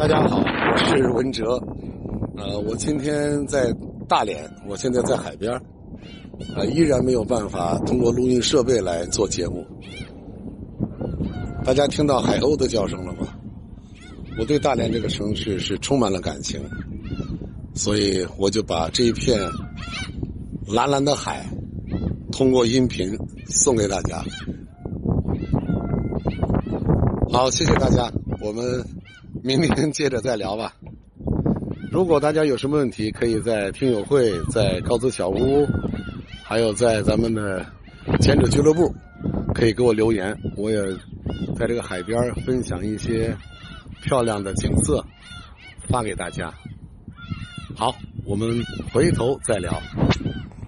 大家好，我是文哲。呃，我今天在大连，我现在在海边呃，依然没有办法通过录音设备来做节目。大家听到海鸥的叫声了吗？我对大连这个城市是充满了感情，所以我就把这一片蓝蓝的海通过音频送给大家。好，谢谢大家，我们明天接着再聊吧。如果大家有什么问题，可以在听友会、在高子小屋，还有在咱们的前者俱乐部，可以给我留言。我也在这个海边分享一些漂亮的景色，发给大家。好，我们回头再聊。